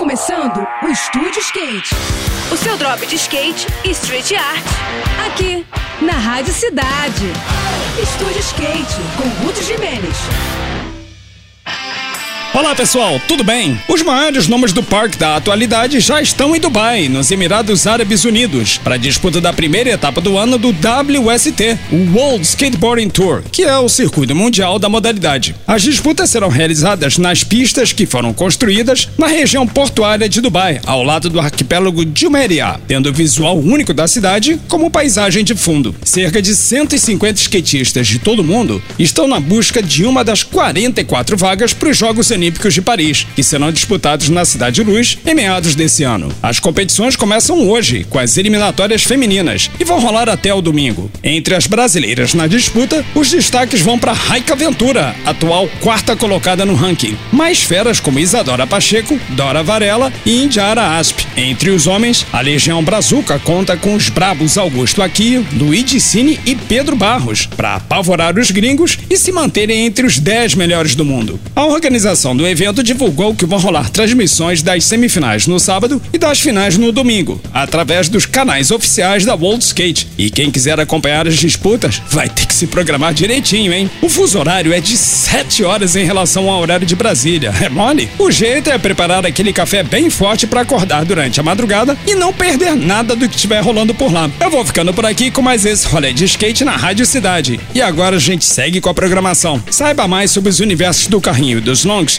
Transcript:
começando o Estúdio Skate. O seu drop de skate e street art. Aqui, na Rádio Cidade. Estúdio Skate, com Guto Jimenez. Olá pessoal, tudo bem? Os maiores nomes do parque da atualidade já estão em Dubai, nos Emirados Árabes Unidos, para a disputa da primeira etapa do ano do WST, o World Skateboarding Tour, que é o circuito mundial da modalidade. As disputas serão realizadas nas pistas que foram construídas na região portuária de Dubai, ao lado do arquipélago Jumeirah, tendo o visual único da cidade como paisagem de fundo. Cerca de 150 skatistas de todo o mundo estão na busca de uma das 44 vagas para os Jogos Olímpicos de Paris, que serão disputados na Cidade Luz em meados desse ano. As competições começam hoje, com as eliminatórias femininas, e vão rolar até o domingo. Entre as brasileiras na disputa, os destaques vão para Raika Ventura, atual quarta colocada no ranking. Mais feras como Isadora Pacheco, Dora Varela e Indiara Asp. Entre os homens, a Legião Brazuca conta com os brabos Augusto Aquio, Luigi Cine e Pedro Barros, para apavorar os gringos e se manterem entre os 10 melhores do mundo. A organização do evento divulgou que vão rolar transmissões das semifinais no sábado e das finais no domingo, através dos canais oficiais da World Skate. E quem quiser acompanhar as disputas vai ter que se programar direitinho, hein? O fuso horário é de 7 horas em relação ao horário de Brasília. É mole? O jeito é preparar aquele café bem forte para acordar durante a madrugada e não perder nada do que estiver rolando por lá. Eu vou ficando por aqui com mais esse rolê de skate na Rádio Cidade. E agora a gente segue com a programação. Saiba mais sobre os universos do carrinho e dos longs